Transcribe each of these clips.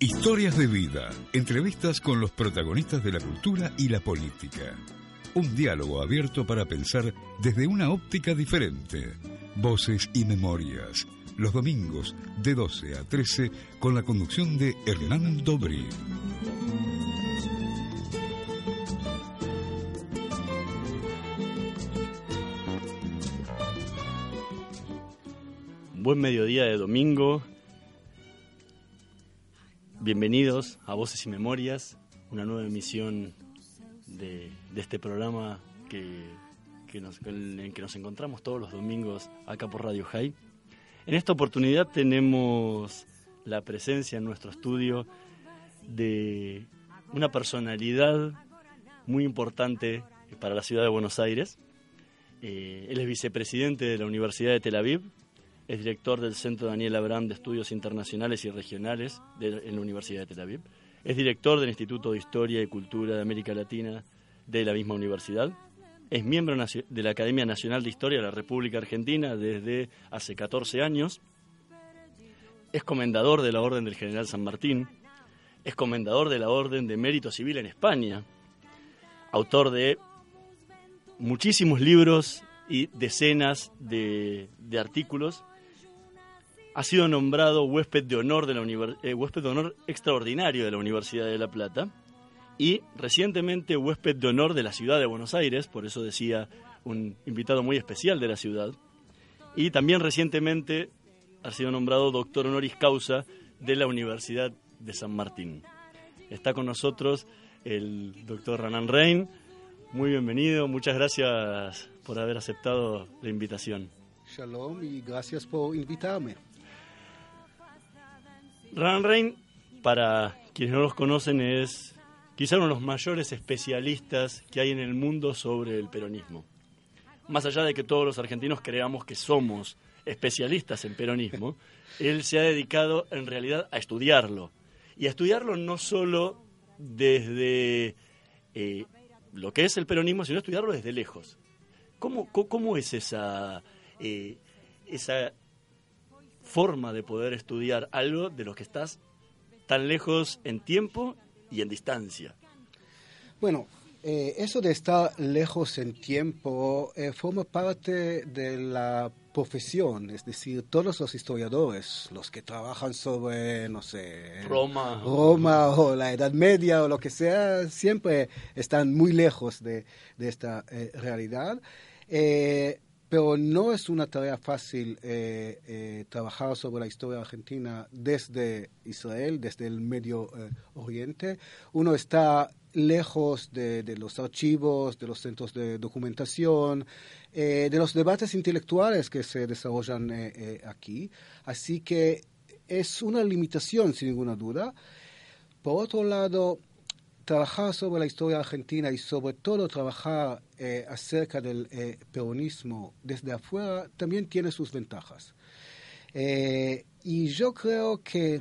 Historias de vida, entrevistas con los protagonistas de la cultura y la política. Un diálogo abierto para pensar desde una óptica diferente. Voces y memorias. Los domingos de 12 a 13 con la conducción de Hernán Dobri. Buen mediodía de domingo. Bienvenidos a Voces y Memorias, una nueva emisión de, este programa que, en que nos encontramos todos los domingos acá por Radio High. En esta oportunidad tenemos la presencia en nuestro estudio de una personalidad muy importante para la ciudad de Buenos Aires. Eh, él es vicepresidente de la Universidad de Tel Aviv, es director del Centro Daniel Abraham de Estudios Internacionales y Regionales en la Universidad de Tel Aviv. Es director del Instituto de Historia y Cultura de América Latina de la misma universidad. Es miembro de la Academia Nacional de Historia de la República Argentina desde hace 14 años. Es comendador de la Orden del General San Martín. Es comendador de la Orden de Mérito Civil en España. Autor de muchísimos libros y decenas de, de artículos ha sido nombrado huésped de honor de la eh, huésped de honor extraordinario de la Universidad de La Plata y recientemente huésped de honor de la ciudad de Buenos Aires, por eso decía un invitado muy especial de la ciudad. Y también recientemente ha sido nombrado doctor honoris causa de la Universidad de San Martín. Está con nosotros el doctor Ranan Rein. Muy bienvenido, muchas gracias por haber aceptado la invitación. Shalom y gracias por invitarme. Ran Rein, para quienes no los conocen, es quizá uno de los mayores especialistas que hay en el mundo sobre el peronismo. Más allá de que todos los argentinos creamos que somos especialistas en peronismo, él se ha dedicado en realidad a estudiarlo. Y a estudiarlo no solo desde eh, lo que es el peronismo, sino estudiarlo desde lejos. ¿Cómo, cómo es esa, eh, esa forma de poder estudiar algo de lo que estás tan lejos en tiempo y en distancia. Bueno, eh, eso de estar lejos en tiempo eh, forma parte de la profesión, es decir, todos los historiadores, los que trabajan sobre, no sé, Roma, Roma o la Edad Media o lo que sea, siempre están muy lejos de, esta eh, realidad pero no es una tarea fácil eh, eh, trabajar sobre la historia argentina desde Israel, desde el Medio eh, Oriente. Uno está lejos de, los archivos, de los centros de documentación, de los debates intelectuales que se desarrollan aquí. Así que es una limitación, sin ninguna duda. Por otro lado, trabajar sobre la historia argentina y sobre todo trabajar eh, acerca del eh, peronismo desde afuera también tiene sus ventajas. Eh, y yo creo que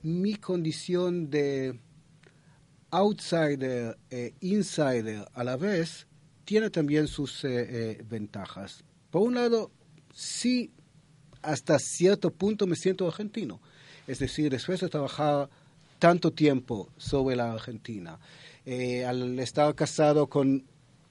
mi condición de outsider e insider a la vez tiene también sus ventajas. Por un lado, sí, hasta cierto punto me siento argentino. Es decir, después de trabajar tanto tiempo sobre la Argentina. Eh, al estar casado con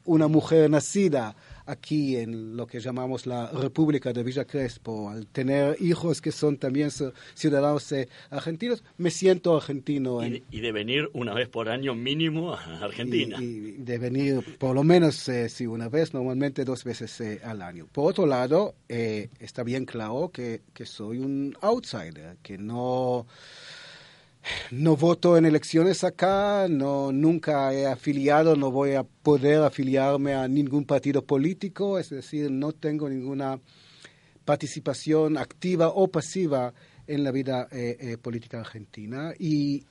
una mujer nacida aquí en lo que llamamos la República de Villa Crespo, al tener hijos que son también ciudadanos eh, argentinos, me siento argentino. Y, de, venir una vez por año mínimo a Argentina. Y, de venir por lo menos, eh, sí, una vez, normalmente dos veces al año. Por otro lado, está bien claro que, que soy un outsider, que no no voto en elecciones acá, no, nunca he afiliado, no voy a poder afiliarme a ningún partido político, es decir, no tengo ninguna participación activa o pasiva en la vida eh, eh, política argentina. Y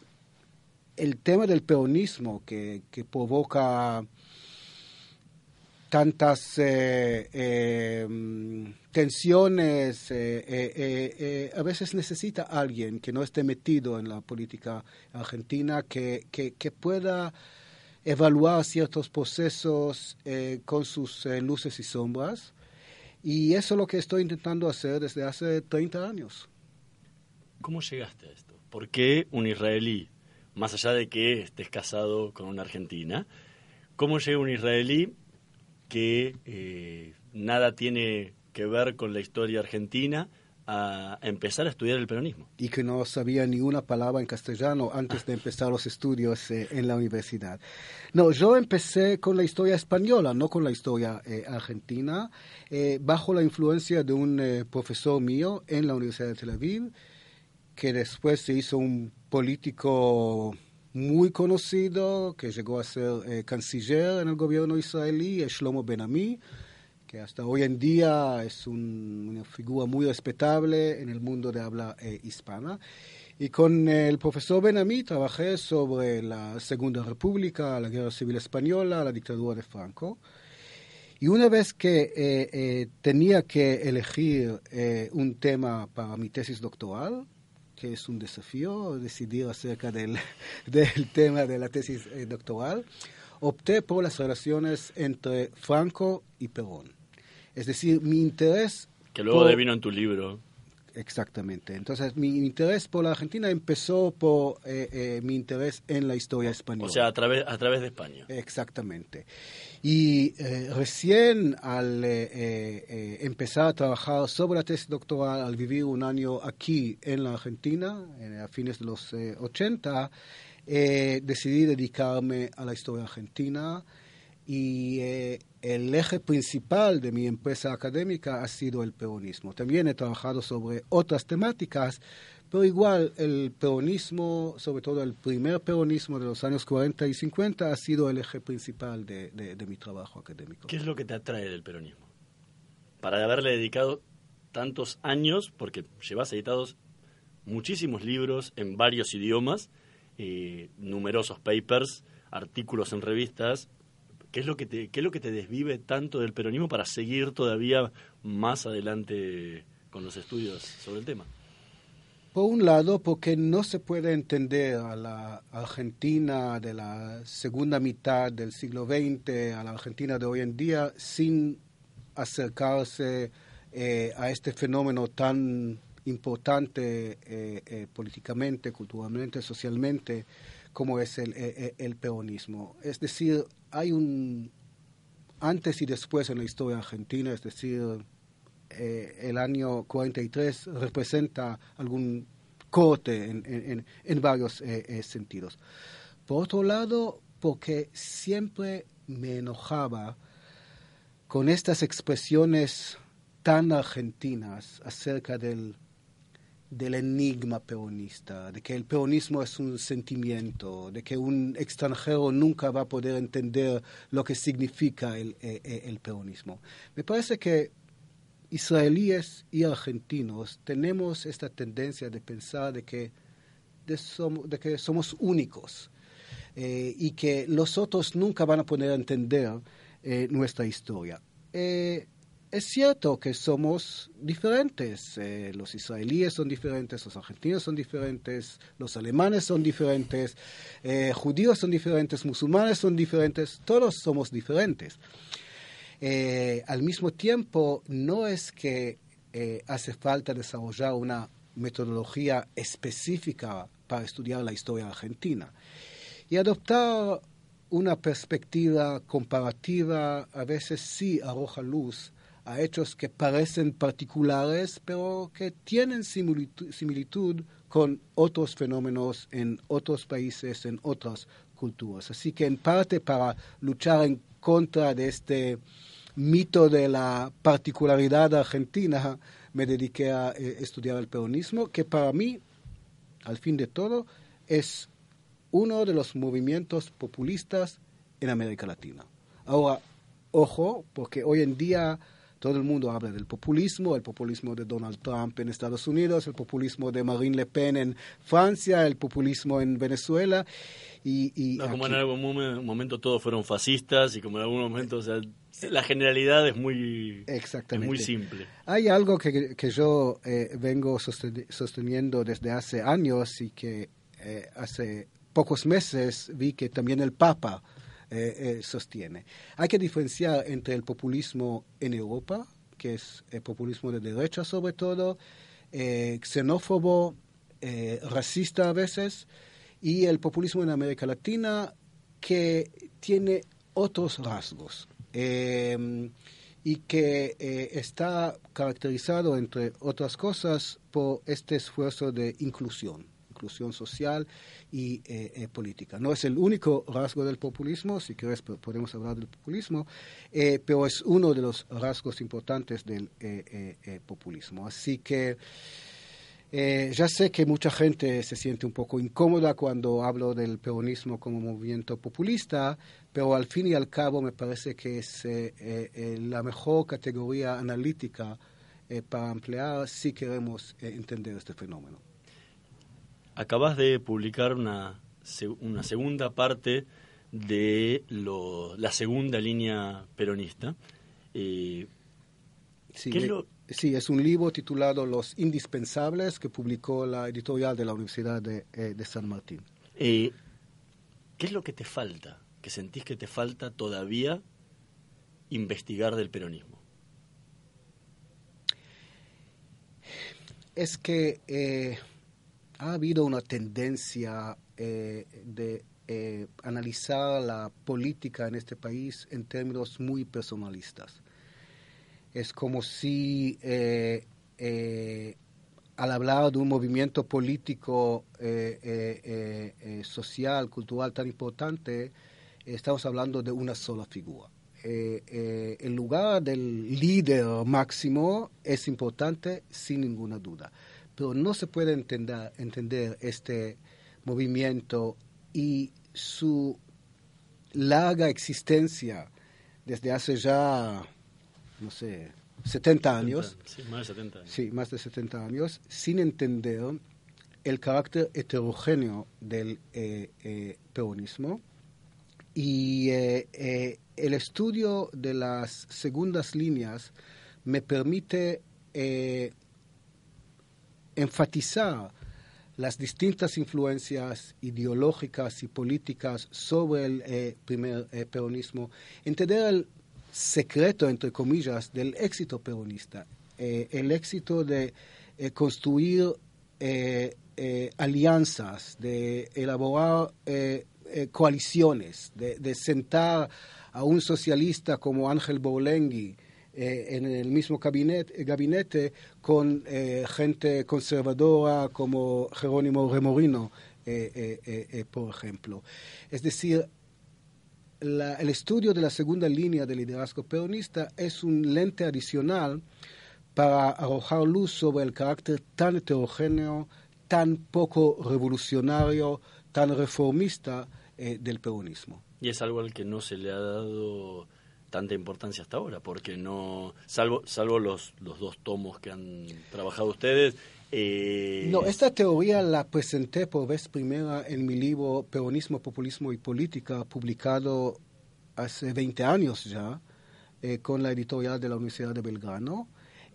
el tema del peronismo que, que provoca tantas eh, em, tensiones, eh, eh, a veces necesita alguien que no esté metido en la política argentina, que, que, que pueda evaluar ciertos procesos con sus luces y sombras. Y eso es lo que estoy intentando hacer desde hace 30 años. ¿Cómo llegaste a esto? ¿por qué un israelí, más allá de que estés casado con una argentina, cómo llega un israelí que eh, nada tiene que ver con la historia argentina a empezar a estudiar el peronismo. Y que no sabía ni una palabra en castellano antes de empezar los estudios eh, en la universidad. No, yo empecé con la historia española, no con la historia eh, argentina, eh, bajo la influencia de un profesor mío en la Universidad de Tel Aviv, que después se hizo un político muy conocido, que llegó a ser canciller en el gobierno israelí, Shlomo Ben-Ami que hasta hoy en día es una figura muy respetable en el mundo de habla eh, hispana. Y con el profesor Benamí trabajé sobre la Segunda República, la Guerra Civil Española, la dictadura de Franco. Y una vez que eh, eh, tenía que elegir un tema para mi tesis doctoral, que es un desafío decidir acerca del, del tema de la tesis doctoral, opté por las relaciones entre Franco y Perón. Es decir, mi interés... Que luego devino en tu libro. Exactamente. Entonces, mi interés por la Argentina empezó por eh, eh, mi interés en la historia española. O sea, a través, a través de España. Exactamente. Y eh, recién al empezar a trabajar sobre la tesis doctoral, al vivir un año aquí en la Argentina, a fines de los 80, decidí dedicarme a la historia argentina y eh, el eje principal de mi empresa académica ha sido el peronismo. También he trabajado sobre otras temáticas, pero igual el peronismo, sobre todo el primer peronismo de los años 40 y 50, ha sido el eje principal de, de mi trabajo académico. ¿Qué es lo que te atrae del peronismo? Para haberle dedicado tantos años, porque llevas editados muchísimos libros en varios idiomas, eh, numerosos papers, artículos en revistas, ¿Qué es, lo que te, ¿Qué es lo que te desvive tanto del peronismo para seguir todavía más adelante con los estudios sobre el tema? Por un lado, porque no se puede entender a la Argentina de la segunda mitad del siglo XX, a la Argentina de hoy en día, sin acercarse eh, a este fenómeno tan importante eh, eh, políticamente, culturalmente, socialmente, como es el, el, peronismo. Es decir, hay un antes y después en la historia argentina, es decir, eh, el año 43 representa algún corte en, en, varios eh, eh, sentidos. Por otro lado, porque siempre me enojaba con estas expresiones tan argentinas acerca del del enigma peronista, de que el peronismo es un sentimiento, de que un extranjero nunca va a poder entender lo que significa el, eh, eh, peronismo. Me parece que israelíes y argentinos tenemos esta tendencia de pensar de que, de, que somos únicos eh, y que los otros nunca van a poder entender nuestra historia. Es cierto que somos diferentes. Eh, los israelíes son diferentes, los argentinos son diferentes, los alemanes son diferentes, eh, judíos son diferentes, musulmanes son diferentes, todos somos diferentes. Eh, al mismo tiempo, no es que hace falta desarrollar una metodología específica para estudiar la historia argentina. Y adoptar una perspectiva comparativa a veces sí arroja luz a hechos que parecen particulares, pero que tienen similitud, con otros fenómenos en otros países, en otras culturas. Así que en parte para luchar en contra de este mito de la particularidad argentina, me dediqué a eh, estudiar el peronismo, que para mí, al fin de todo, es uno de los movimientos populistas en América Latina. Ahora, ojo, porque hoy en día todo el mundo habla del populismo, el populismo de Donald Trump en Estados Unidos, el populismo de Marine Le Pen en Francia, el populismo en Venezuela. Y, como en algún momento todos fueron fascistas y como en algún momento, o sea, la generalidad es muy, muy simple. Hay algo que, que yo eh, vengo sosteniendo desde hace años y que eh, hace pocos meses vi que también el Papa eh, eh, sostiene. Hay que diferenciar entre el populismo en Europa, que es el populismo de derecha sobre todo, eh, xenófobo, racista a veces, y el populismo en América Latina que tiene otros rasgos y que está caracterizado, entre otras cosas, por este esfuerzo de inclusión inclusión social y eh, eh, política. No es el único rasgo del populismo, si quieres podemos hablar del populismo, eh, pero es uno de los rasgos importantes del populismo. Así que ya sé que mucha gente se siente un poco incómoda cuando hablo del peronismo como movimiento populista, pero al fin y al cabo me parece que es la mejor categoría analítica para emplear si queremos entender este fenómeno acabas de publicar una, una segunda parte de lo, la segunda línea peronista. Eh, sí, es un libro titulado Los Indispensables que publicó la editorial de la Universidad de, eh, San Martín. Eh, ¿Qué es lo que te falta? ¿Que sentís que te falta todavía investigar del peronismo? Es que ha habido una tendencia eh, de eh, analizar la política en este país en términos muy personalistas. Es como si eh, al hablar de un movimiento político, social, cultural tan importante, estamos hablando de una sola figura. el lugar del líder máximo es importante sin ninguna duda pero no se puede entender, entender este movimiento y su larga existencia desde hace ya, no sé, 70 años. Sí, más de 70 años. Sí, más de 70 años, sin entender el carácter heterogéneo del eh, eh, peronismo. Y eh, el estudio de las segundas líneas me permite enfatizar las distintas influencias ideológicas y políticas sobre el eh, primer eh, peronismo, entender el secreto, entre comillas, del éxito peronista, eh, el éxito de construir alianzas, de elaborar coaliciones, de, sentar a un socialista como Ángel Borlengui, eh, en el mismo gabinete, gabinete con eh, gente conservadora como Jerónimo Remorino, eh, por ejemplo. Es decir, el estudio de la segunda línea del liderazgo peronista es un lente adicional para arrojar luz sobre el carácter tan heterogéneo, tan poco revolucionario, tan reformista del peronismo. Y es algo al que no se le ha dado tanta importancia hasta ahora, porque no, salvo, salvo los, los dos tomos que han trabajado ustedes. Eh... No, esta teoría la presenté por vez primera en mi libro Peronismo, Populismo y Política, publicado hace 20 años ya, eh, con la editorial de la Universidad de Belgrano.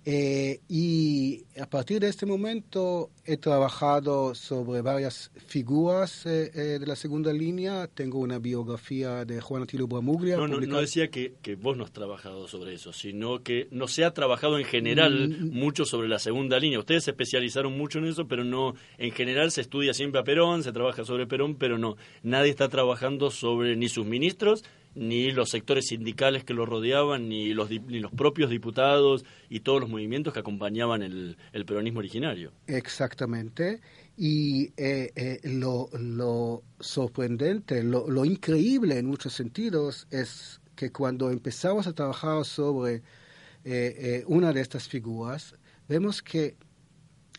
Eh, y a partir de este momento he trabajado sobre varias figuras eh, eh, de la segunda línea. Tengo una biografía de Juan Atilio Bramuglia. No, no, no, decía que, que, vos no has trabajado sobre eso, sino que no se ha trabajado en general mm, mm. mucho sobre la segunda línea. Ustedes se especializaron mucho en eso, pero no, en general se estudia siempre a Perón, se trabaja sobre Perón, pero no, nadie está trabajando sobre ni sus ministros ni los sectores sindicales que lo rodeaban, ni los, ni los propios diputados y todos los movimientos que acompañaban el, peronismo originario. Exactamente. Y eh, eh, lo, lo, sorprendente, lo, lo, increíble en muchos sentidos es que cuando empezamos a trabajar sobre eh, una de estas figuras, vemos que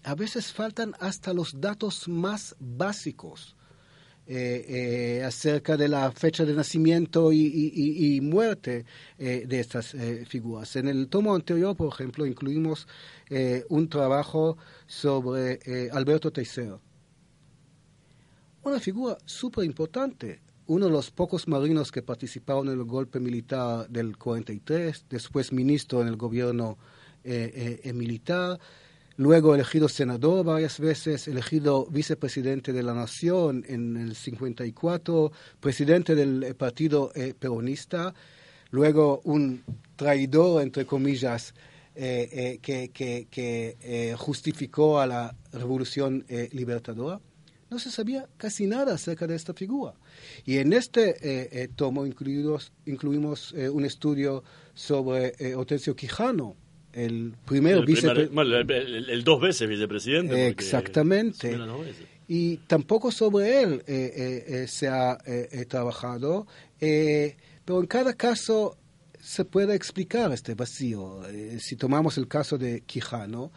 a veces faltan hasta los datos más básicos eh, eh, acerca de la fecha de nacimiento y, muerte eh, de estas figuras. En el tomo anterior, por ejemplo, incluimos un trabajo sobre Alberto Teixeira, una figura súper importante, uno de los pocos marinos que participaron en el golpe militar del 43, después ministro en el gobierno militar, luego elegido senador varias veces, elegido vicepresidente de la Nación en el 54, presidente del eh, Partido eh, Peronista, luego un traidor, entre comillas, eh, que, justificó a la revolución libertadora, no se sabía casi nada acerca de esta figura. Y en este tomo incluimos un estudio sobre Hortensio Quijano, el primer vicepresidente. El, dos veces vicepresidente. Exactamente. Y tampoco sobre él se ha trabajado, pero en cada caso se puede explicar este vacío. Eh, si tomamos el caso de Quijano,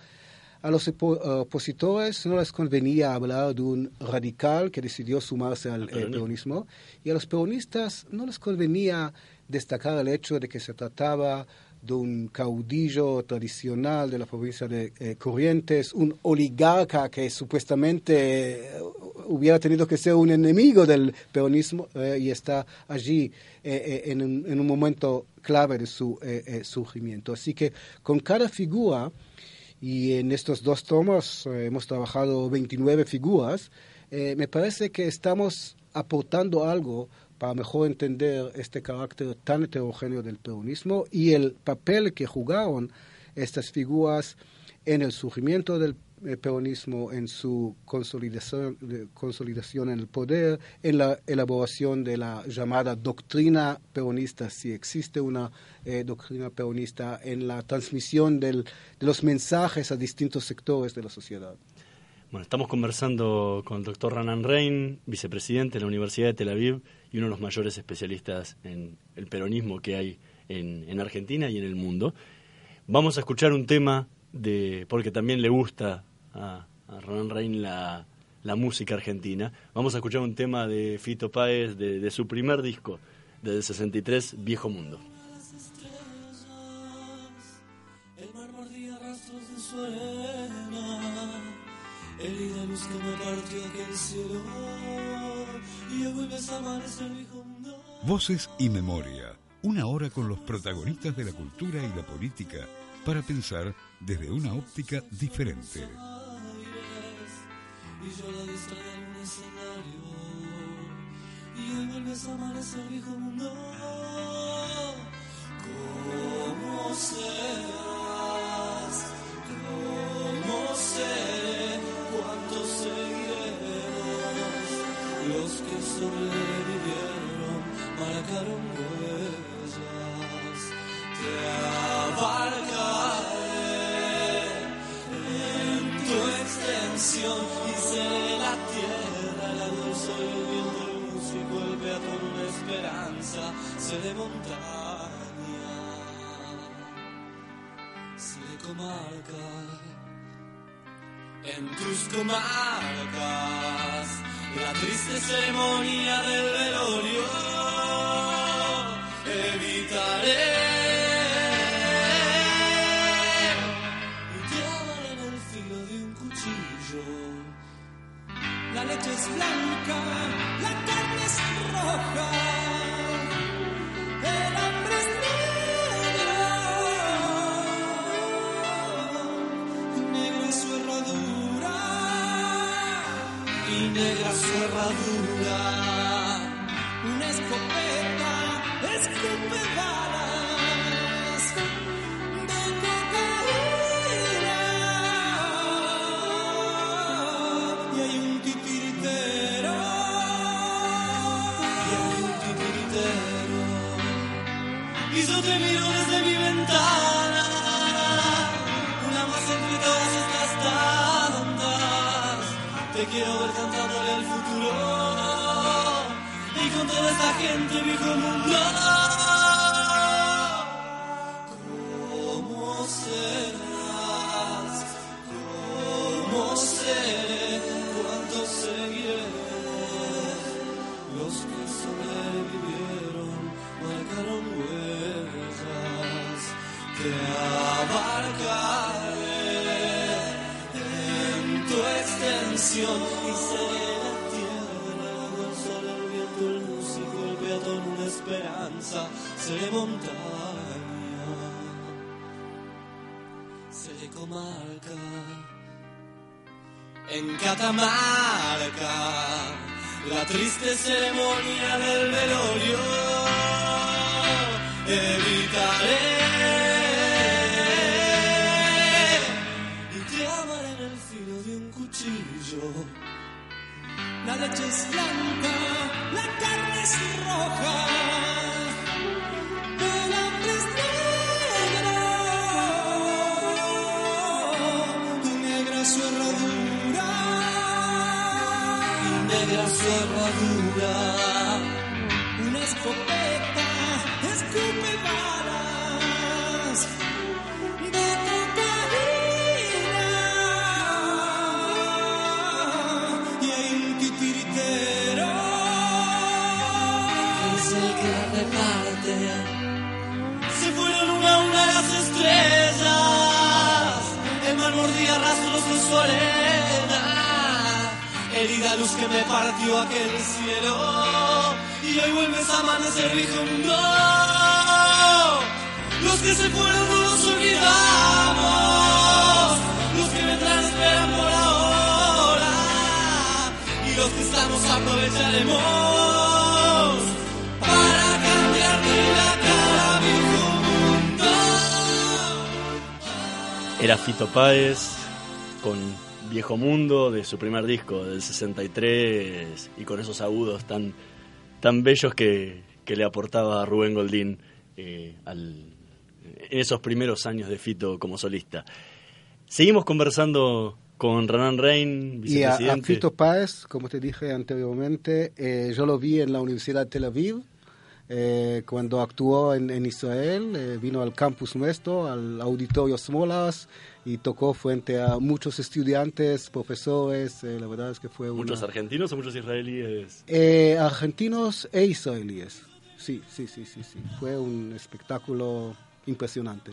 a los opositores no les convenía hablar de un radical que decidió sumarse al peronismo y a los peronistas no les convenía destacar el hecho de que se trataba de un caudillo tradicional de la provincia de eh, Corrientes, un oligarca que supuestamente eh, hubiera tenido que ser un enemigo del peronismo eh, y está allí en un, momento clave de su surgimiento. Así que con cada figura, y en estos dos tomos hemos trabajado 29 figuras, me parece que estamos aportando algo para mejor entender este carácter tan heterogéneo del peronismo y el papel que jugaron estas figuras en el surgimiento del eh, peronismo, en su consolidación, en el poder, en la elaboración de la llamada doctrina peronista, si existe una eh, doctrina peronista, en la transmisión de los mensajes a distintos sectores de la sociedad. Bueno, estamos conversando con el doctor Ranan Rein, vicepresidente de la Universidad de Tel Aviv y uno de los mayores especialistas en el peronismo que hay en, Argentina y en el mundo. Vamos a escuchar un tema de, porque también le gusta a, a Ronan Rein la, música argentina. Vamos a escuchar un tema de Fito Páez de, de su primer disco, del 63, Viejo Mundo. El luz que me partió aquel cielo Voces y memoria. Una hora con los protagonistas de la cultura y la política para pensar desde una óptica diferente. Y yo la en un escenario y hoy vuelves a amanecer viejo mundo. ¿Cómo serás? Seré comarca. En tus comarcas la triste ceremonia del velorio evitaré. Te en el filo de un cuchillo. La leche es blanca, la carne es roja. Y negra toda esta gente, viejo mundo. se montaña, se comarca, en Catamarca, la triste ceremonia del velorio, evitaré. Te amaré en el filo de un cuchillo, la leche es blanca, la carne es roja. Herradura. Una escopeta escupe balas. De cocaína. Y hay un titiritero. Que es el que reparte. Se fueron una a una las estrellas, el mar mordía rastros de soledad, herida luz que me partió aquel cielo y hoy vuelves a amanecer viejo mundo. Los que se fueron no los olvidamos, los que vendrán esperan por ahora y los que estamos aprovecharemos para cambiarte la cara, viejo mundo. Era Fito Páez con Viejo Mundo de su primer disco del 63 y con esos agudos tan, tan bellos que, que le aportaba Rubén Goldín eh, al, en esos primeros años de Fito como solista. Seguimos conversando con Renan Rein, Y a, a vicepresidente. Fito Páez, como te dije anteriormente, eh, yo lo vi en la Universidad de Tel Aviv, eh, cuando actuó en, en Israel, eh, vino al campus nuestro, al auditorio Smolas, y tocó frente a muchos estudiantes, profesores, eh, la verdad es que fue una... ¿Muchos argentinos o muchos israelíes? Eh, argentinos e israelíes, sí, sí, sí, sí, sí, fue un espectáculo impresionante.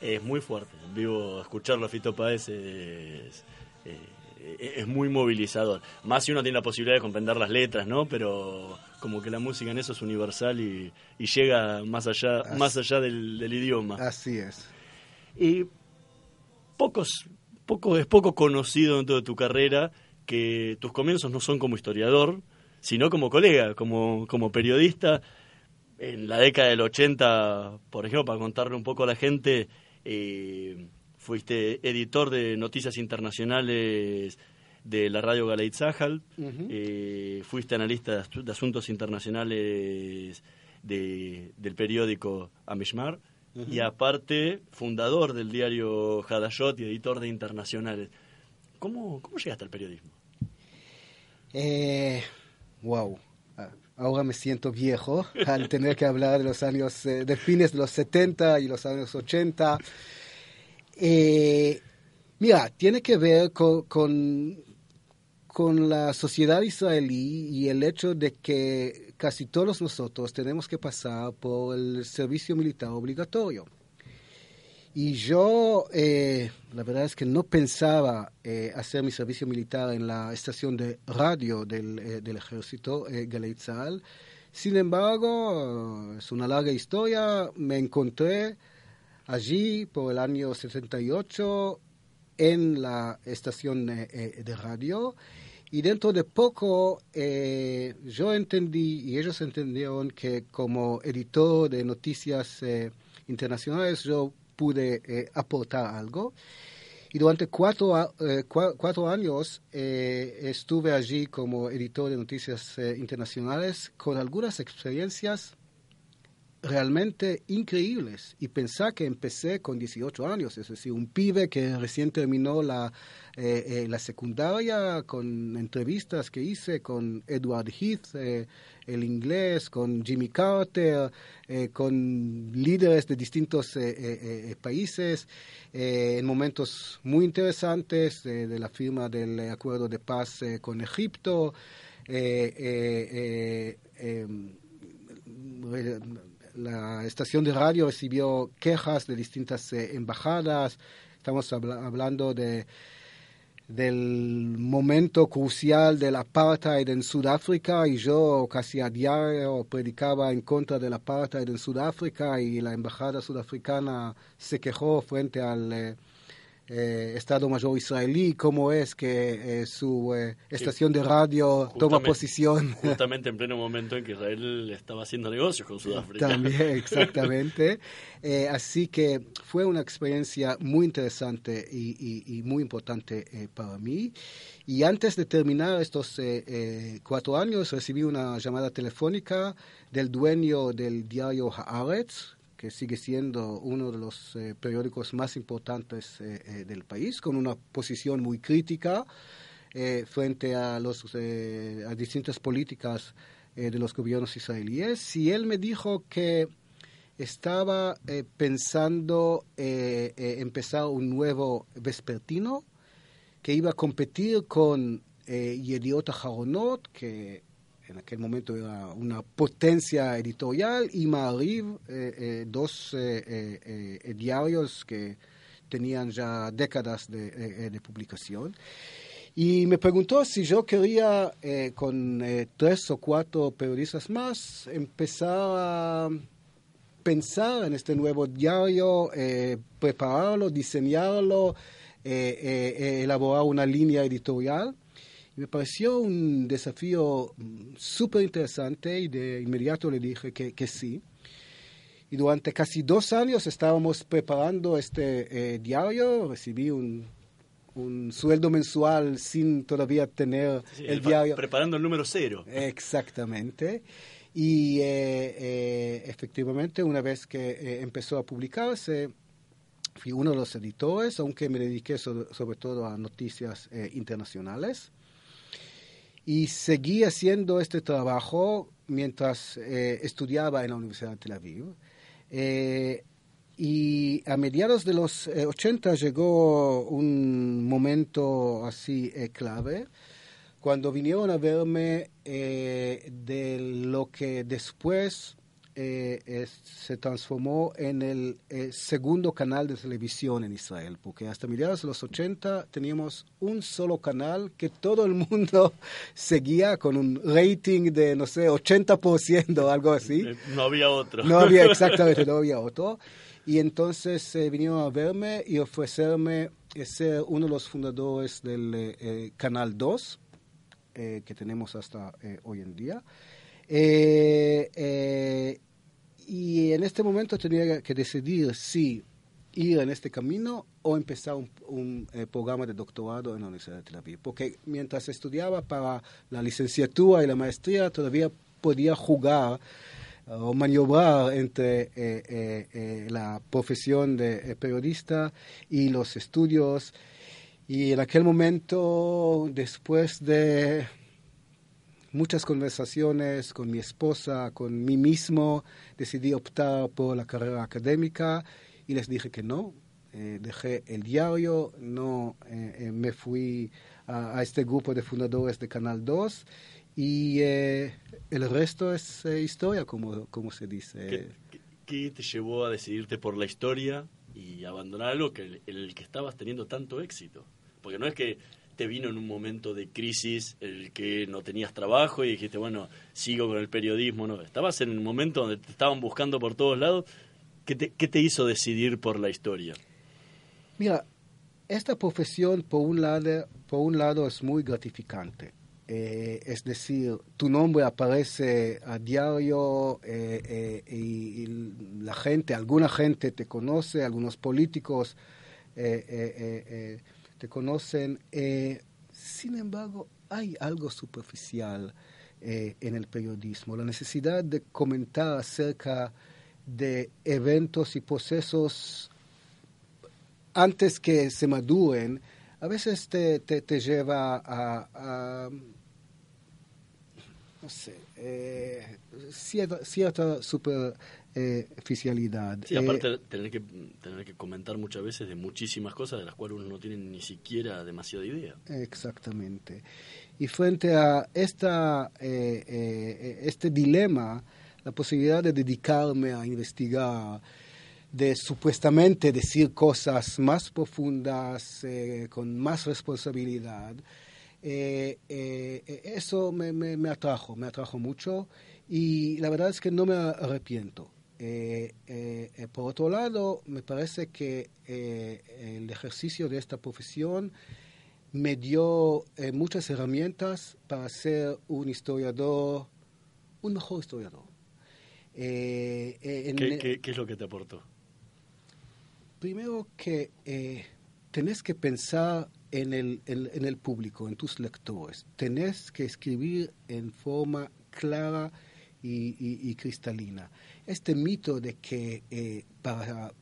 Es muy fuerte. En vivo, escucharlo a Fito Páez es, eh, es muy movilizador. Más si uno tiene la posibilidad de comprender las letras, ¿no? Pero como que la música en eso es universal y, y llega más allá, Así- más allá del, del idioma. Así es. Y pocos, poco, es poco conocido dentro de tu carrera que tus comienzos no son como historiador, sino como colega, como, como periodista. En la década del 80, por ejemplo, para contarle un poco a la gente, eh, fuiste editor de noticias internacionales de la radio Galeit Sahal, eh, fuiste analista de asuntos internacionales de- del periódico Amishmar y aparte fundador del diario Hadashot y editor de internacionales. ¿Cómo, cómo llegaste al periodismo? Eh, wow. Ah, Ahora me siento viejo al tener que hablar de los años, eh, de fines de los 70 y los años 80. Eh, mira, tiene que ver con, con, con la sociedad israelí y el hecho de que casi todos nosotros tenemos que pasar por el servicio militar obligatorio. Y yo, eh, la verdad es que no pensaba eh, hacer mi servicio militar en la estación de radio del, eh, del ejército, eh, Galei Tzahal. Sin embargo, es una larga historia. Me encontré allí por el año 78 en la estación eh, eh, de radio. Y dentro de poco eh, yo entendí y ellos entendieron que como editor de noticias eh, internacionales yo pude eh, aportar algo. Y durante cuatro, eh, cua- cuatro años estuve allí como editor de noticias internacionales con algunas experiencias realmente increíbles. Y pensar que empecé con 18 años, es decir, un pibe que recién terminó la, eh, eh, la secundaria con entrevistas que hice con Edward Heath, eh, el inglés, con Jimmy Carter, con líderes de distintos países, en momentos muy interesantes de la firma del acuerdo de paz con Egipto. eh, la estación de radio recibió quejas de distintas eh, embajadas. Estamos habla- hablando de del momento crucial del apartheid en Sudáfrica y yo casi a diario predicaba en contra del apartheid en Sudáfrica y la embajada sudafricana se quejó frente al eh, eh, Estado Mayor israelí, cómo es que eh, su eh, estación de radio toma posición. Justamente en pleno momento en que Israel estaba haciendo negocios con Sudáfrica. También, exactamente. así que fue una experiencia muy interesante y, muy importante para mí. Y antes de terminar estos cuatro años, recibí una llamada telefónica del dueño del diario Haaretz, que sigue siendo uno de los eh, periódicos más importantes eh, eh, del país, con una posición muy crítica frente a, los, distintas políticas de los gobiernos israelíes. Y él me dijo que estaba pensando empezar un nuevo vespertino que iba a competir con Yediot Haronot, que en aquel momento era una potencia editorial, y Maariv, eh, eh, dos eh, diarios que tenían ya décadas de, publicación. Y me preguntó si yo quería, con tres o cuatro periodistas más, empezar a pensar en este nuevo diario, prepararlo, diseñarlo, elaborar una línea editorial me pareció un desafío mm, súper interesante y de inmediato le dije que, que, sí. Y durante casi dos años estábamos preparando este eh, diario, recibí un, un, sueldo mensual sin todavía tener el, diario. Preparando el número cero. Exactamente. Y eh, eh, efectivamente, una vez que empezó a publicarse, fui uno de los editores, aunque me dediqué sobre todo a noticias internacionales y seguí haciendo este trabajo mientras eh, estudiaba en la Universidad de Tel Aviv. Eh, y a mediados de los 80 eh, llegó un momento así clave, cuando vinieron a verme de lo que después eh, se transformó en el eh, segundo canal de televisión en Israel, porque hasta mediados de los 80 teníamos un solo canal que todo el mundo seguía con un rating de, no sé, 80%, algo así. Eh, no había otro. No había, exactamente, no había otro. Y entonces vinieron a verme y ofrecerme ser uno de los fundadores del Canal 2, que tenemos hasta hoy en día. Eh, eh, y en este momento tenía que decidir si ir en este camino o empezar un, eh, programa de doctorado en la Universidad de Tel Aviv. Porque mientras estudiaba para la licenciatura y la maestría, todavía podía jugar eh, o maniobrar entre eh, la profesión de periodista y los estudios. Y en aquel momento, después de muchas conversaciones con mi esposa, con mí mismo, decidí optar por la carrera académica y les dije que no. Eh, dejé el diario, no eh, eh, me fui a, este grupo de fundadores de Canal 2 y el resto es historia, como, como se dice. ¿Qué, te llevó a decidirte por la historia y abandonar algo que el que estabas teniendo tanto éxito? Porque no es que te vino en un momento de crisis el que no tenías trabajo y dijiste, bueno, sigo con el periodismo? No, estabas en un momento donde te estaban buscando por todos lados. ¿Qué te, qué te hizo decidir por la historia? Mira, esta profesión, por un lado, por un lado es muy gratificante. Eh, es decir, tu nombre aparece a diario eh, eh, y, la gente, alguna gente te conoce, algunos políticos te conocen. Eh, sin embargo, hay algo superficial eh, en el periodismo, la necesidad de comentar acerca de eventos y procesos antes que se maduren, a veces te, te, lleva a, no sé, eh, cierta, cierta super eh, oficialidad. Sí, aparte eh, tener que tener que comentar muchas veces de muchísimas cosas de las cuales uno no tiene ni siquiera demasiada idea. Exactamente. Y frente a esta, eh, este dilema, la posibilidad de dedicarme a investigar, de supuestamente decir cosas más profundas, con más responsabilidad, eso me, me, me atrajo, me atrajo mucho y la verdad es que no me arrepiento. por otro lado, me parece que el ejercicio de esta profesión me dio muchas herramientas para ser un historiador, un mejor historiador. ¿Qué, ¿Qué, es lo que te aportó? Primero que tenés que pensar en el, en, el público, en tus lectores. Tenés que escribir en forma clara y, cristalina. Este mito de que eh, para,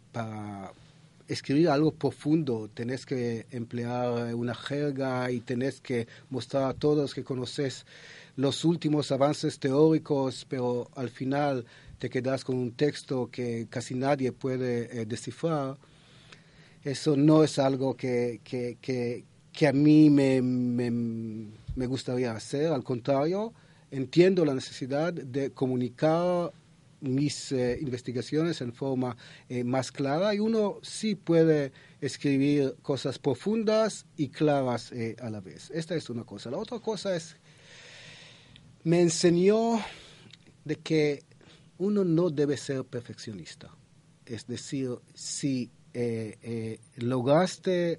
escribir algo profundo tenés que emplear una jerga y tenés que mostrar a todos que conoces los últimos avances teóricos, pero al final te quedas con un texto que casi nadie puede eh, descifrar eso no es algo que, que, que, a mí me, me, gustaría hacer, al contrario, entiendo la necesidad de comunicar mis eh, investigaciones en forma eh, más clara y uno sí puede escribir cosas profundas y claras eh, a la vez. Esta es una cosa. La otra cosa es, me enseñó de que uno no debe ser perfeccionista. Es decir, si eh, eh, lograste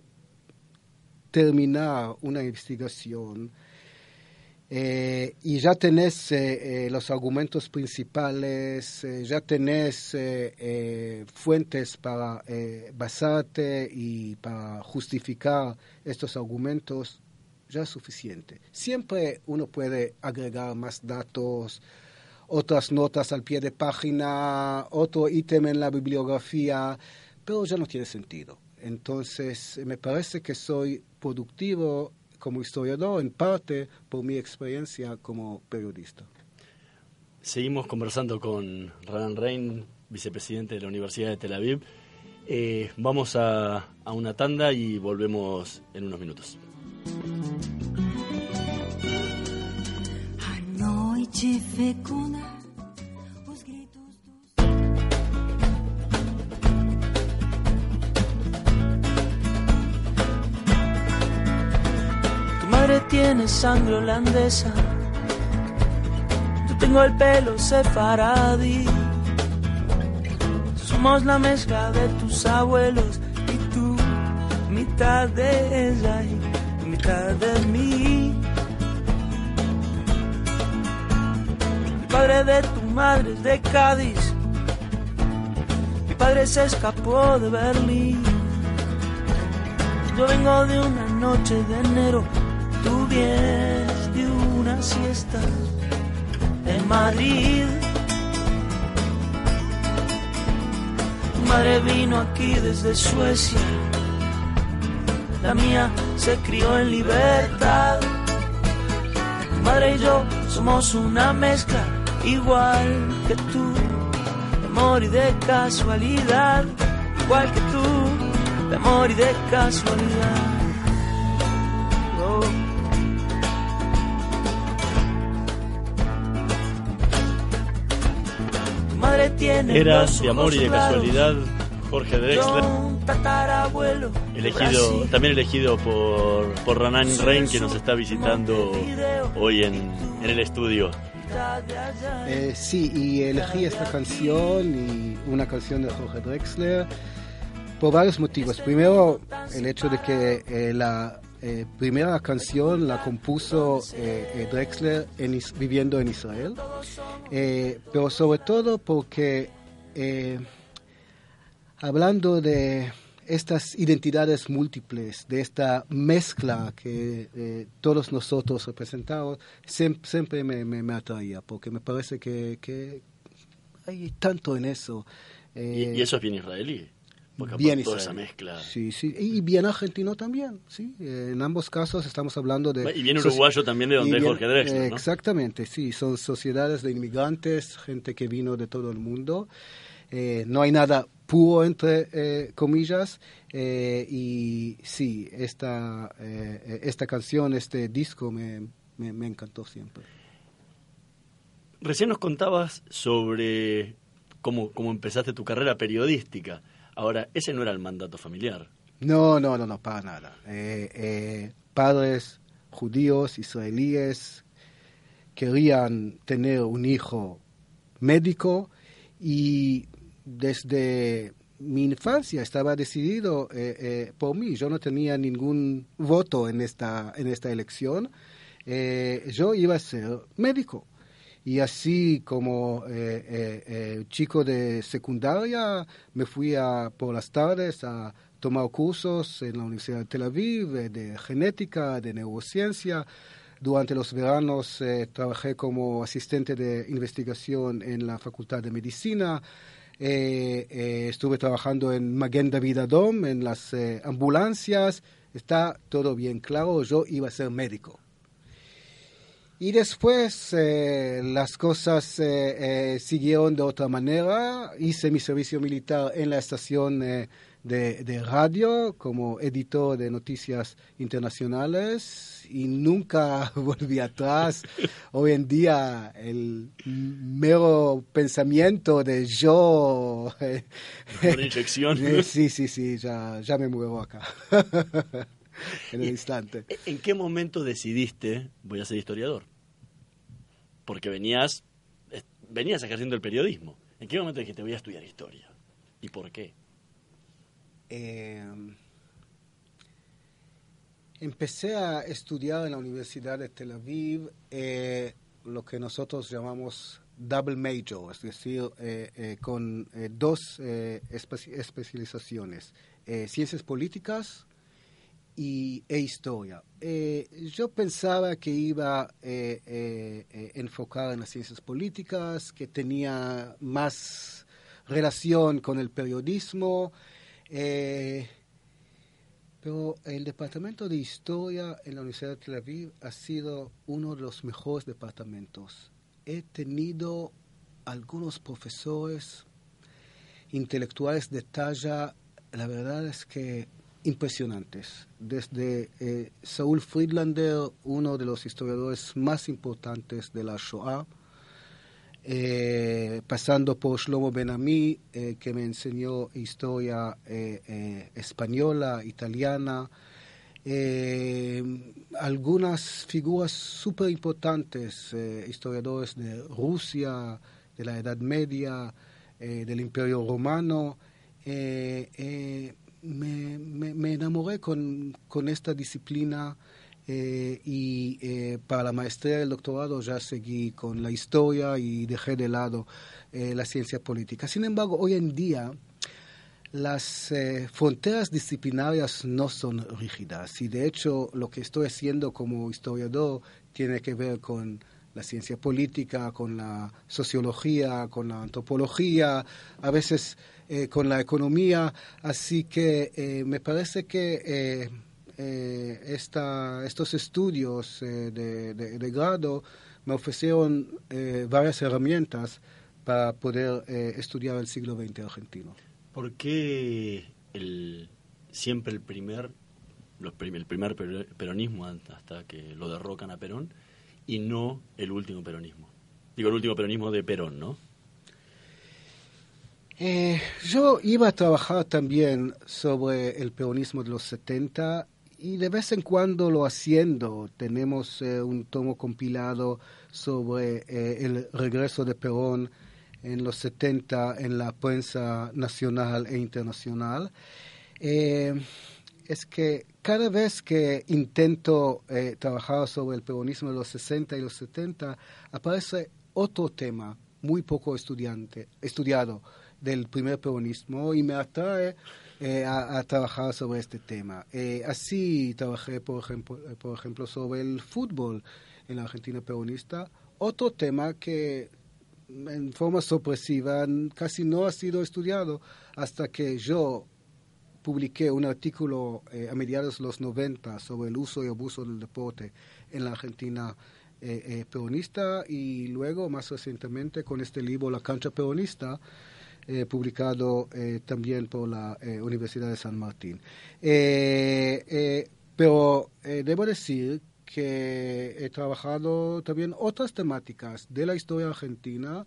terminar una investigación eh, y ya tenés los argumentos principales, ya tenés fuentes para basarte y para justificar estos argumentos, ya es suficiente. Siempre uno puede agregar más datos, otras notas al pie de página, otro ítem en la bibliografía, pero ya no tiene sentido. Entonces, me parece que soy productivo como historiador en parte por mi experiencia como periodista. Seguimos conversando con Ranan Rein, vicepresidente de la Universidad de Tel Aviv. Eh, vamos a, a una tanda y volvemos en unos minutos. Tiene sangre holandesa. Yo tengo el pelo sefaradí. Somos la mezcla de tus abuelos y tú, mitad de ella y mitad de mí. El padre de tu madre es de Cádiz. Mi padre se escapó de Berlín. Yo vengo de una noche de enero Tú vienes de una siesta en Madrid. Madre vino aquí desde Suecia. La mía se crió en libertad. Madre y yo somos una mezcla igual que tú. De amor y de casualidad, igual que tú. De amor y de casualidad. Era de amor y de casualidad Jorge Drexler, elegido, también elegido por, por Ranan Rein, que nos está visitando hoy en, en el estudio. Eh, sí, y elegí esta canción y una canción de Jorge Drexler por varios motivos. Primero, el hecho de que eh, la eh, primera canción la compuso eh, eh, Drexler viviendo en Israel, pero sobre todo porque hablando de estas identidades múltiples, de esta mezcla que todos nosotros representamos, siempre, me, me, atraía, porque me parece que, hay tanto en eso. ¿Y, eso es bien israelí? Bien toda esa mezcla. Sí, sí, y bien argentino también, sí. En ambos casos estamos hablando de... Y bien uruguayo también de donde Jorge Drexler, ¿no? Exactamente, sí. Son sociedades de inmigrantes, gente que vino de todo el mundo. Eh, no hay nada puro, entre eh, comillas. Eh, y sí, esta, esta canción, este disco me, me, me encantó siempre. Recién nos contabas sobre cómo, cómo empezaste tu carrera periodística. Ahora, ese no era el mandato familiar. No, no, no, no, para nada. Eh, eh, padres judíos, israelíes, querían tener un hijo médico y desde mi infancia estaba decidido eh, eh, por mí. Yo no tenía ningún voto en esta, en esta elección. Yo iba a ser médico. Y así como chico de secundaria, me fui a, por las tardes a tomar cursos en la Universidad de Tel Aviv de genética, de neurociencia. Durante los veranos trabajé como asistente de investigación en la Facultad de Medicina. Eh, eh, estuve trabajando en Maguen David Adom, en las eh, ambulancias. Está todo bien claro, yo iba a ser médico. Y después las cosas siguieron de otra manera. Hice mi servicio militar en la estación de, radio como editor de noticias internacionales y nunca volví atrás. Hoy en día el mero pensamiento de yo... Una inyección. sí, sí, sí, ya, ya me muevo acá. en el instante. ¿En qué momento decidiste voy a ser historiador? Porque venías, venías ejerciendo el periodismo. ¿En qué momento dijiste voy a estudiar historia? ¿Y por qué? Eh, empecé a estudiar en la Universidad de Tel Aviv eh, lo que nosotros llamamos double major, es decir, eh, con dos especializaciones, ciencias políticas y, e historia. yo pensaba que iba a enfocar en las ciencias políticas, que tenía más relación con el periodismo, eh, pero el departamento de historia en la Universidad de Tel Aviv ha sido uno de los mejores departamentos. He tenido algunos profesores intelectuales de talla, la verdad es que impresionantes. Desde eh, Saul Friedlander, uno de los historiadores más importantes de la Shoah, eh, pasando por Shlomo Benami, eh, que me enseñó historia eh, española, italiana, algunas figuras súper importantes, historiadores de Rusia, de la Edad Media, del Imperio Romano. Me, me, enamoré con, con esta disciplina eh, y eh, para la maestría y el doctorado ya seguí con la historia y dejé de lado eh, la ciencia política. Sin embargo, hoy en día las fronteras disciplinarias no son rígidas y de hecho lo que estoy haciendo como historiador tiene que ver con la ciencia política, con la sociología, con la antropología, a veces con la economía. Así que me parece que eh, esta, estos estudios eh, de, grado me ofrecieron eh, varias herramientas para poder estudiar el siglo XX argentino. ¿Por qué el, siempre el primer, el primer peronismo hasta que lo derrocan a Perón y no el último peronismo? Digo, el último peronismo de Perón, ¿no? yo iba a trabajar también sobre el peronismo de los 70 y de vez en cuando lo haciendo. Tenemos eh, un tomo compilado sobre eh, el regreso de Perón en los 70 en la prensa nacional e internacional. Eh, es que cada vez que intento trabajar sobre el peronismo de los 60 y los 70, aparece otro tema muy poco estudiante, estudiado del primer peronismo y me atrae eh, a, trabajar sobre este tema. Eh, así trabajé, por ejemplo, eh, por ejemplo, sobre el fútbol en la Argentina peronista, otro tema que en forma sorpresiva casi no ha sido estudiado hasta que yo publiqué un artículo a mediados de los 90 sobre el uso y abuso del deporte en la Argentina peronista y luego, más recientemente, con este libro La cancha peronista, eh, publicado eh, también por la eh, Universidad de San Martín. pero debo decir que he trabajado también otras temáticas de la historia argentina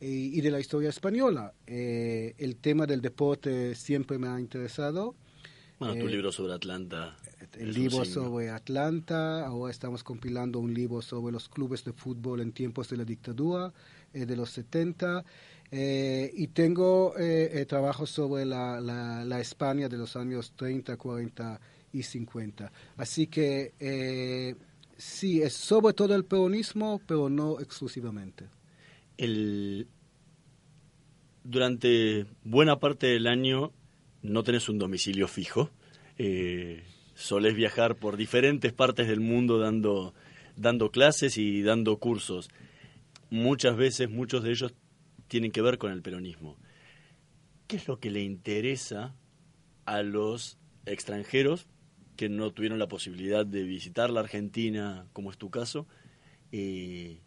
y, de la historia española. el tema del deporte siempre me ha interesado. Bueno, tu libro sobre Atlanta. El libro sobre Atlanta, ahora estamos compilando un libro sobre los clubes de fútbol en tiempos de la dictadura de los 70. y tengo trabajos sobre la, la, la, España de los años 30, 40 y 50. Así que sí, es sobre todo el peronismo, pero no exclusivamente. Durante buena parte del año no tenés un domicilio fijo. Eh, solés viajar por diferentes partes del mundo dando, dando clases y dando cursos. Muchas veces, muchos de ellos tienen que ver con el peronismo. ¿Qué es lo que le interesa a los extranjeros que no tuvieron la posibilidad de visitar la Argentina, como es tu caso, eh,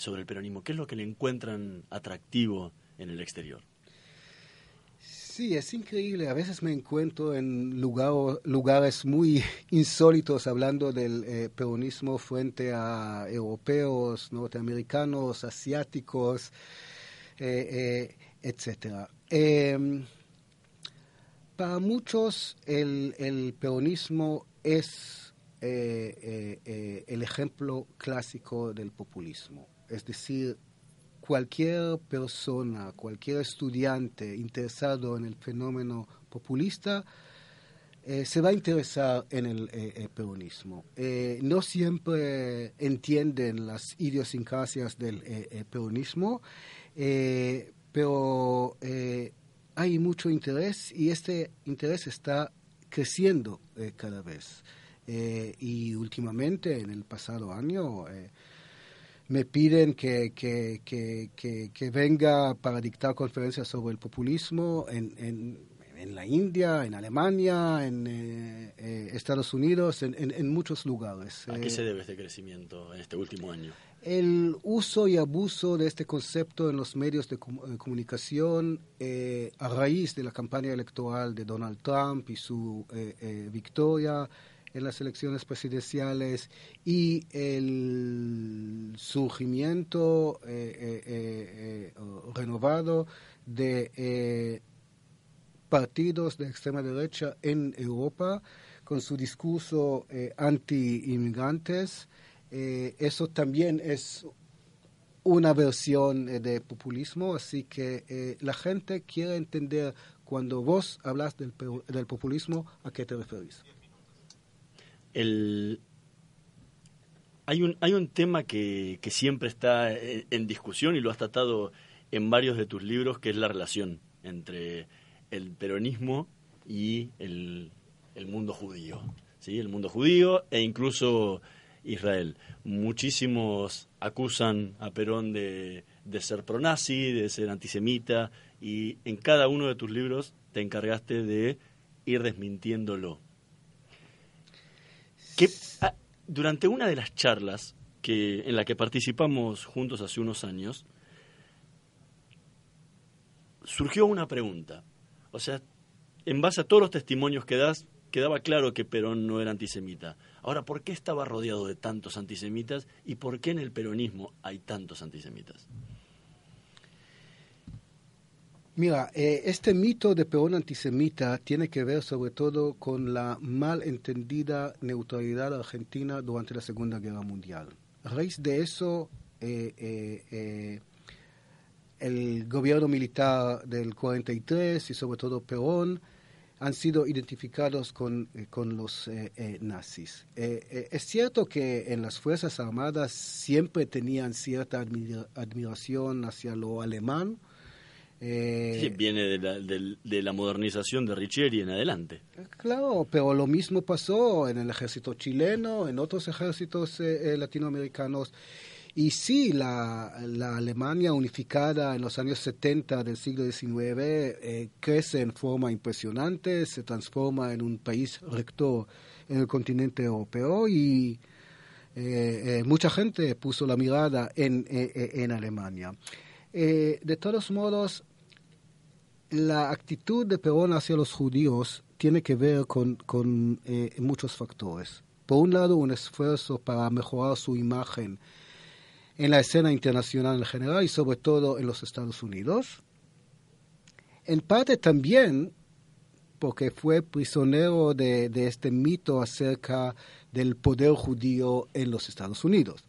sobre el peronismo? ¿Qué es lo que le encuentran atractivo en el exterior? Sí, es increíble. A veces me encuentro en lugares muy insólitos hablando del eh, peronismo frente a europeos, norteamericanos, asiáticos, eh, eh, etcétera. Em, para muchos el, el peronismo es el ejemplo clásico del populismo. Es decir, cualquier persona, cualquier estudiante interesado en el fenómeno populista, eh, se va a interesar en el eh, peronismo. Eh, no siempre entienden las idiosincrasias del peronismo, pero hay mucho interés y este interés está creciendo cada vez. y últimamente, en el pasado año, me piden que, que, que, que, venga para dictar conferencias sobre el populismo en, en, en la India, en Alemania, en eh, eh, Estados Unidos, en, en, muchos lugares. ¿A qué se debe este crecimiento en este último año? El uso y abuso de este concepto en los medios de comunicación eh, a raíz de la campaña electoral de Donald Trump y su victoria en las elecciones presidenciales y el surgimiento eh, eh, eh, renovado de partidos de extrema derecha en Europa con su discurso anti-inmigrantes. eso también es una versión de populismo, así que la gente quiere entender cuando vos hablas del, del populismo, ¿a qué te referís? El, hay, un, hay un tema que, que siempre está en discusión y lo has tratado en varios de tus libros, que es la relación entre el peronismo y el, el mundo judío. ¿sí? El mundo judío e incluso Israel. Muchísimos acusan a Perón de, de ser pronazi, de ser antisemita, y en cada uno de tus libros te encargaste de ir desmintiéndolo. Ah, durante una de las charlas que, en la que participamos juntos hace unos años, surgió una pregunta. O sea, en base a todos los testimonios que das, quedaba claro que Perón no era antisemita. Ahora, ¿por qué estaba rodeado de tantos antisemitas y por qué en el peronismo hay tantos antisemitas? Mira, eh, este mito de peón antisemita tiene que ver sobre todo con la mal entendida neutralidad argentina durante la Segunda Guerra Mundial. A raíz de eso, eh, eh, el gobierno militar del 43 y sobre todo Perón han sido identificados con, con los nazis. es cierto que en las Fuerzas Armadas siempre tenían cierta admiración hacia lo alemán, eh, viene de la, de, la, modernización de Richieri en adelante. Claro, pero lo mismo pasó en el ejército chileno, en otros ejércitos eh, eh, latinoamericanos. Y sí, la, la, Alemania unificada en los años 70 del siglo XIX crece en forma impresionante, se transforma en un país rector en el continente europeo y mucha gente puso la mirada en, en Alemania. de todos modos, la actitud de Perón hacia los judíos tiene que ver con, eh, muchos factores. Por un lado, un esfuerzo para mejorar su imagen en la escena internacional en general y sobre todo en los Estados Unidos. En parte también porque fue prisionero de, de este mito acerca del poder judío en los Estados Unidos.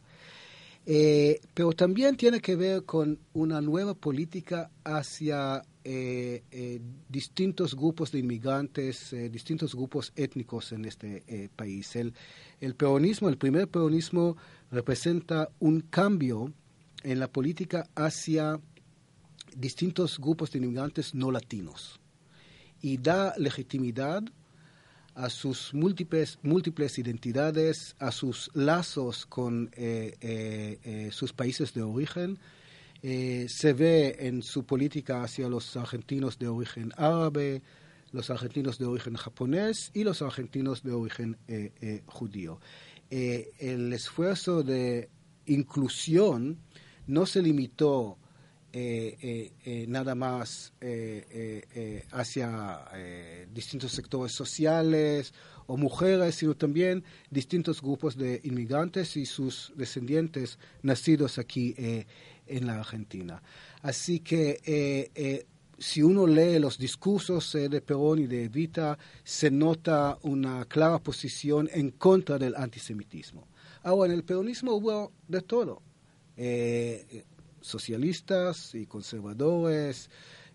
Eh, pero también tiene que ver con una nueva política hacia eh, eh, distintos grupos de inmigrantes, distintos grupos étnicos en este país. El, el, peronismo, el primer peronismo, representa un cambio en la política hacia distintos grupos de inmigrantes no latinos y da legitimidad a sus múltiples, múltiples identidades, a sus lazos con eh, eh, eh, sus países de origen. Se ve en su política hacia los argentinos de origen árabe, los argentinos de origen japonés y los argentinos de origen judío. el esfuerzo de inclusión no se limitó eh, eh, eh, nada más hacia distintos sectores sociales o mujeres, sino también distintos grupos de inmigrantes y sus descendientes nacidos aquí en la Argentina. Así que si uno lee los discursos de Perón y de Evita, se nota una clara posición en contra del antisemitismo. Ahora, en el peronismo hubo de todo socialistas y conservadores,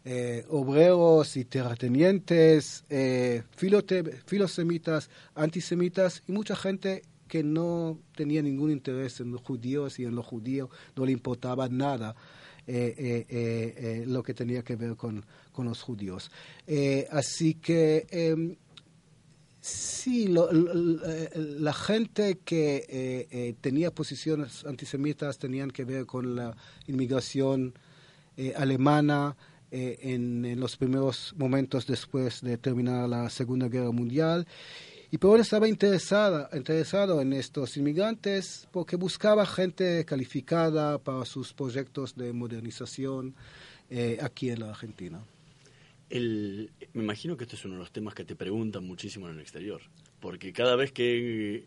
eh, obreros y terratenientes, eh, filosemitas, antisemitas y mucha gente que no tenía ningún interés en los judíos y en los judíos no le importaba nada eh, lo que tenía que ver con, con los judíos. así que em, Sí, la gente que eh, eh, tenía posiciones antisemitas tenían que ver con la inmigración eh, alemana en, los primeros momentos después de terminar la Segunda Guerra Mundial. Y Perón estaba interesada, interesado en estos inmigrantes porque buscaba gente calificada para sus proyectos de modernización aquí en la Argentina. El, me imagino que este es uno de los temas que te preguntan muchísimo en el exterior, porque cada vez que,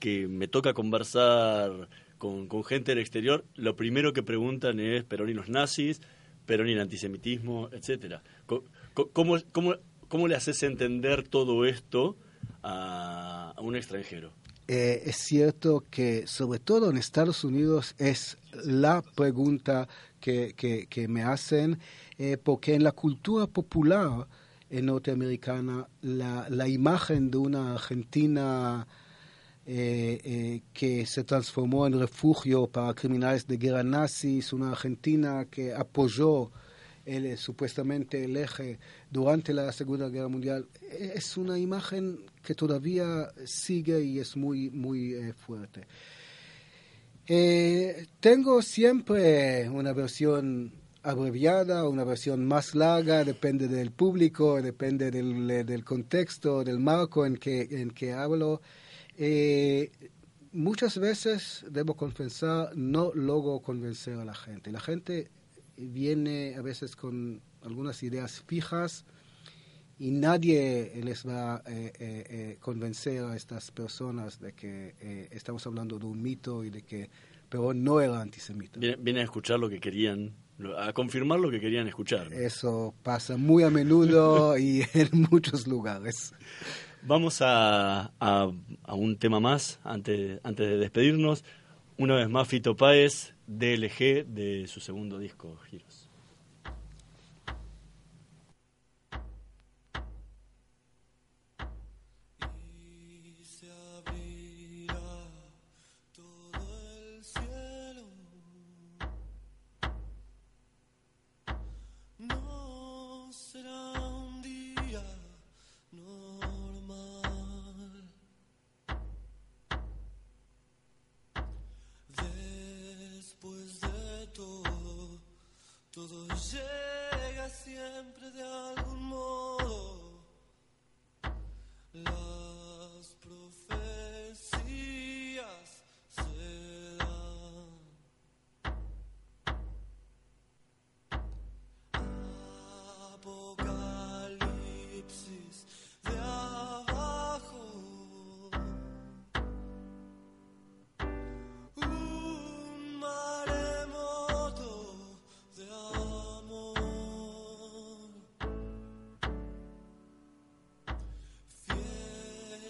que me toca conversar con, con, gente del exterior, lo primero que preguntan es Perón y los nazis, Perón y el antisemitismo, etcétera. ¿Cómo, cómo, cómo le haces entender todo esto a, un extranjero? Eh, es cierto que sobre todo en Estados Unidos es la pregunta que, que, me hacen eh, porque en la cultura popular eh, norteamericana la, imagen de una Argentina que se transformó en refugio para criminales de guerra nazis, una Argentina que apoyó el, supuestamente el eje durante la Segunda Guerra Mundial, es una imagen que todavía sigue y es muy, muy fuerte. tengo siempre una versión abreviada, una versión más larga, depende del público, depende del, eh, del contexto, del marco en que, en que hablo. Eh, muchas veces, debo confesar, no logro convencer a la gente. La gente viene a veces con algunas ideas fijas y nadie les va a eh, convencer a estas personas de que estamos hablando de un mito y de que Perón no era antisemita. Viene, a escuchar lo que querían a confirmar lo que querían escuchar. Eso pasa muy a menudo y en muchos lugares. Vamos a, a, a, un tema más antes, antes de despedirnos. Una vez más, Fito Páez, DLG, de su segundo disco, Giros.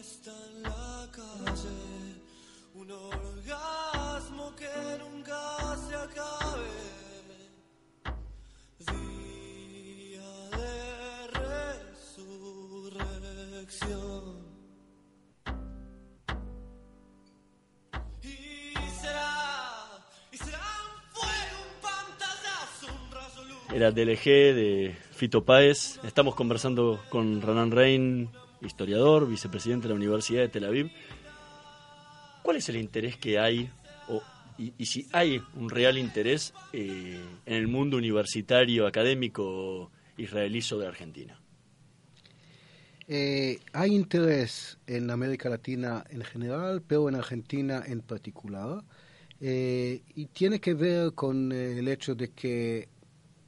está en la calle, un orgasmo que nunca se acabe. Día de resurrección. Era DLG de Fito Páez. Estamos conversando con Renan Rein, historiador, vicepresidente de la Universidad de Tel Aviv. ¿Cuál es el interés que hay, o, y, si hay un real interés eh, en el mundo universitario, académico israelí sobre Argentina? Eh, hay interés en América Latina en general, pero en Argentina en particular. Eh, y tiene que ver con el hecho de que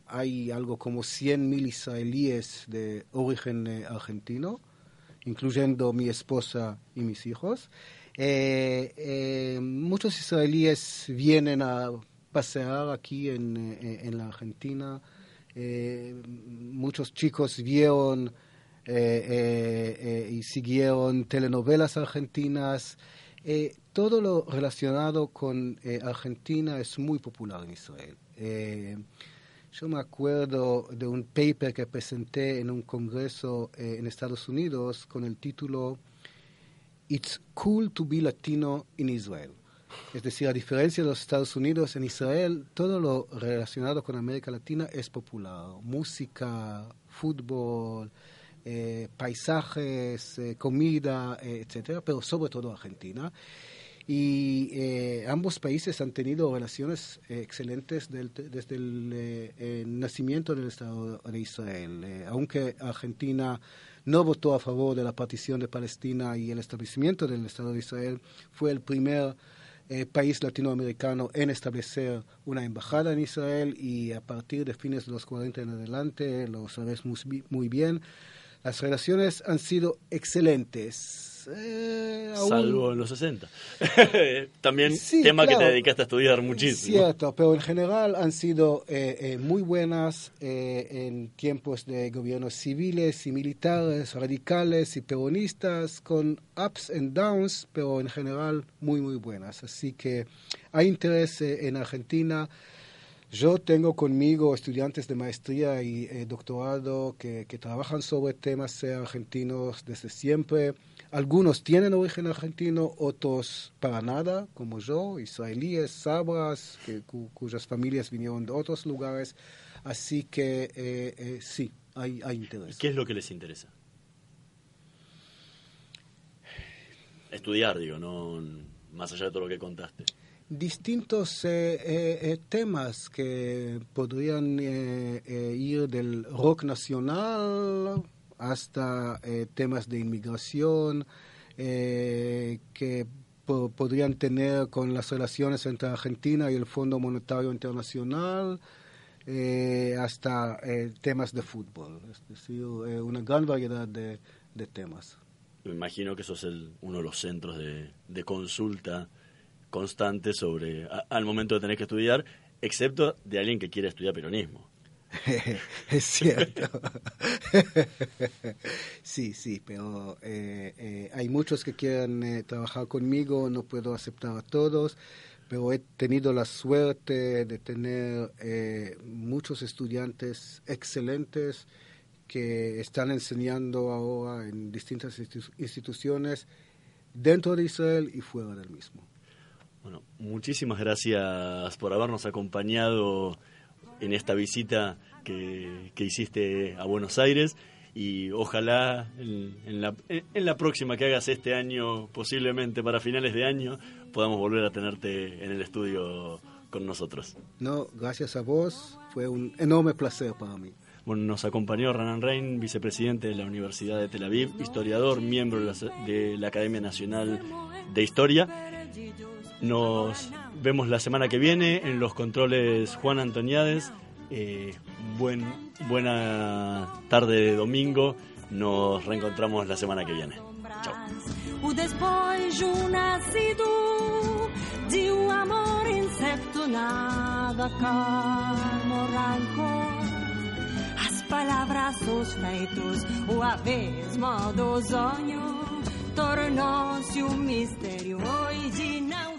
hay algo como 100.000 israelíes de origen eh, argentino, incluyendo mi esposa y mis hijos. Eh, eh, muchos israelíes vienen a pasear aquí en, en la Argentina. muchos chicos vieron y siguieron telenovelas argentinas. todo lo relacionado con Argentina es muy popular en Israel. Yo me acuerdo de un paper que presenté en un congreso eh, en Estados Unidos con el título It's cool to be Latino in Israel. Es decir, a diferencia de los Estados Unidos, en Israel todo lo relacionado con América Latina es popular. Música, fútbol, eh, paisajes, eh, comida, etcétera, pero sobre todo Argentina y eh, ambos países han tenido relaciones eh, excelentes desde el eh, nacimiento del Estado de Israel. aunque Argentina no votó a favor de la partición de Palestina y el establecimiento del Estado de Israel, fue el primer país latinoamericano en establecer una embajada en Israel y a partir de fines de los 40 en adelante, lo sabes muy bien, las relaciones han sido excelentes eh, Salvo en los 60. También tema que te dedicaste a estudiar muchísimo. Cierto, pero en general han sido eh, eh, muy buenas en tiempos de gobiernos civiles y militares, radicales y peronistas, con ups and downs, pero en general muy, muy buenas. Así que hay interés en Argentina. Yo tengo conmigo estudiantes de maestría y doctorado que, que, trabajan sobre temas argentinos desde siempre. Algunos tienen origen argentino, otros para nada, como yo, israelíes, sabras, que, cuyas familias vinieron de otros lugares. Así que eh, eh, sí, hay, hay interés. ¿Qué es lo que les interesa? Estudiar, digo, no más allá de todo lo que contaste distintos eh, temas que podrían ir del rock nacional hasta eh, temas de inmigración eh, que podrían tener con las relaciones entre Argentina y el Fondo Monetario Internacional, eh, hasta temas de fútbol, es decir, una gran variedad de, temas. Me imagino que eso es uno de los centros de, consulta constante sobre al momento de tener que estudiar, excepto de alguien que quiere estudiar peronismo. es cierto. sí, sí, pero eh, eh, hay muchos que quieren eh, trabajar conmigo, no puedo aceptar a todos, pero he tenido la suerte de tener muchos estudiantes excelentes que están enseñando ahora en distintas instituciones dentro de Israel y fuera del mismo. Bueno, muchísimas gracias por habernos acompañado en esta visita que, hiciste a Buenos Aires y ojalá en, la, en, la, próxima que hagas este año, posiblemente para finales de año, podamos volver a tenerte en el estudio con nosotros. No, gracias a vos, fue un enorme placer para mí. Bueno, nos acompañó Ranan Rein, vicepresidente de la Universidad de Tel Aviv, historiador, miembro de la Academia Nacional de Historia. Nos vemos la semana que viene en los controles Juan Antoniades. Eh, buen, buena tarde de domingo. Nos reencontramos la semana que viene. Chao. Tornou-se um mistério. Hoje não